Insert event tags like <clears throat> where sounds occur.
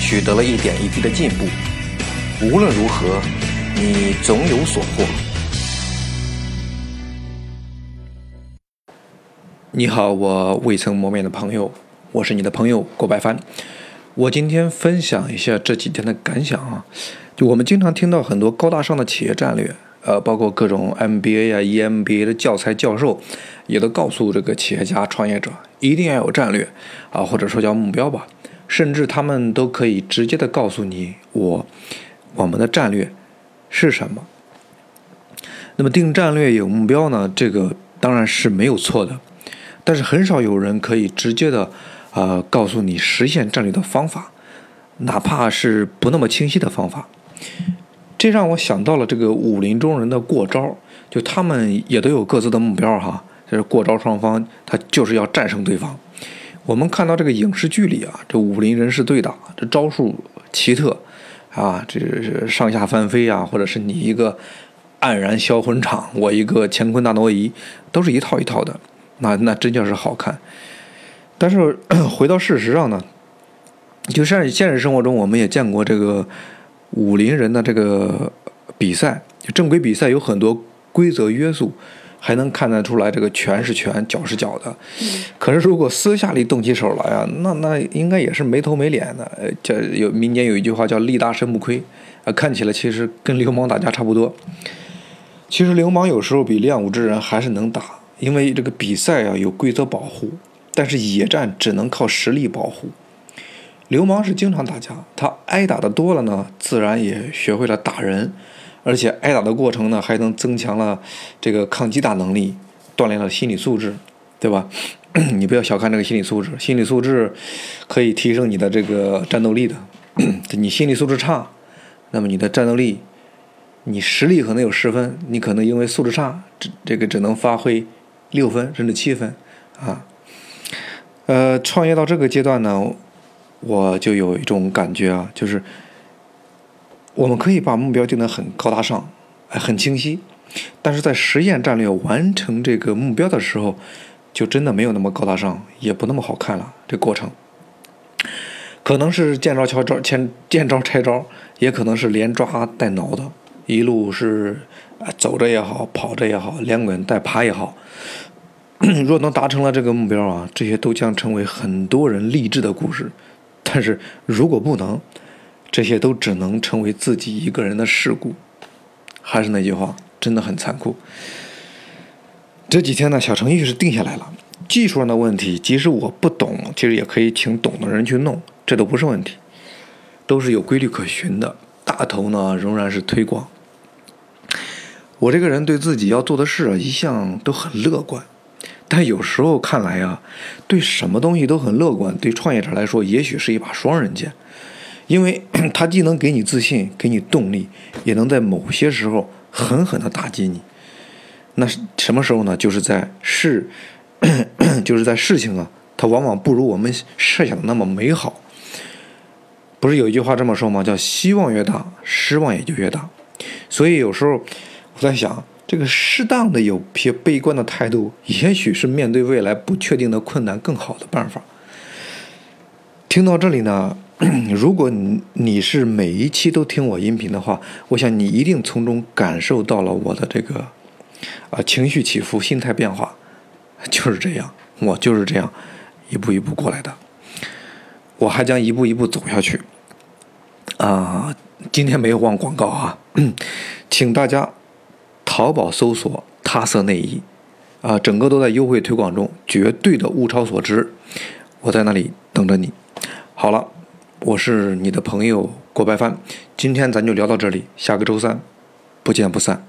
取得了一点一滴的进步，无论如何，你总有所获。你好，我未曾谋面的朋友，我是你的朋友郭白帆。我今天分享一下这几天的感想啊。就我们经常听到很多高大上的企业战略，呃，包括各种 MBA 啊、EMBA 的教材教授，也都告诉这个企业家、创业者一定要有战略啊，或者说叫目标吧。甚至他们都可以直接的告诉你，我我们的战略是什么。那么定战略有目标呢？这个当然是没有错的，但是很少有人可以直接的呃告诉你实现战略的方法，哪怕是不那么清晰的方法。这让我想到了这个武林中人的过招，就他们也都有各自的目标哈，就是过招双方他就是要战胜对方。我们看到这个影视剧里啊，这武林人士对打，这招数奇特，啊，这是上下翻飞啊，或者是你一个黯然销魂场，<laughs> 我一个乾坤大挪移，都是一套一套的，那那真叫是好看。但是 <coughs> 回到事实上呢，就现现实生活中，我们也见过这个武林人的这个比赛，就正规比赛有很多规则约束。还能看得出来，这个拳是拳，脚是脚的。可是如果私下里动起手来啊，那那应该也是没头没脸的。呃，这有民间有一句话叫“力大身不亏”，啊，看起来其实跟流氓打架差不多。其实流氓有时候比练武之人还是能打，因为这个比赛啊有规则保护，但是野战只能靠实力保护。流氓是经常打架，他挨打的多了呢，自然也学会了打人。而且挨打的过程呢，还能增强了这个抗击打能力，锻炼了心理素质，对吧？<clears throat> 你不要小看这个心理素质，心理素质可以提升你的这个战斗力的。<clears throat> 你心理素质差，那么你的战斗力，你实力可能有十分，你可能因为素质差，这这个只能发挥六分甚至七分啊。呃，创业到这个阶段呢，我就有一种感觉啊，就是。我们可以把目标定得很高大上，哎，很清晰，但是在实现战略、完成这个目标的时候，就真的没有那么高大上，也不那么好看了。这过程可能是见招拆招，见见招拆招，也可能是连抓带挠的，一路是走着也好，跑着也好，连滚带爬也好。<clears throat> 若能达成了这个目标啊，这些都将成为很多人励志的故事。但是如果不能，这些都只能成为自己一个人的事故。还是那句话，真的很残酷。这几天呢，小程序是定下来了，技术上的问题，即使我不懂，其实也可以请懂的人去弄，这都不是问题，都是有规律可循的。大头呢，仍然是推广。我这个人对自己要做的事啊，一向都很乐观，但有时候看来啊，对什么东西都很乐观，对创业者来说，也许是一把双刃剑。因为 <clears throat> 他既能给你自信，给你动力，也能在某些时候狠狠的打击你。那什么时候呢？就是在事，<clears throat> 就是在事情啊，它往往不如我们设想的那么美好。不是有一句话这么说吗？叫希望越大，失望也就越大。所以有时候我在想，这个适当的有些悲观的态度，也许是面对未来不确定的困难更好的办法。听到这里呢？<clears throat> 如果你你是每一期都听我音频的话，我想你一定从中感受到了我的这个啊情绪起伏、心态变化，就是这样，我就是这样一步一步过来的，我还将一步一步走下去。啊，今天没有忘广告啊，<clears throat> 请大家淘宝搜索“他色内衣”，啊，整个都在优惠推广中，绝对的物超所值，我在那里等着你。好了。我是你的朋友郭白帆，今天咱就聊到这里，下个周三不见不散。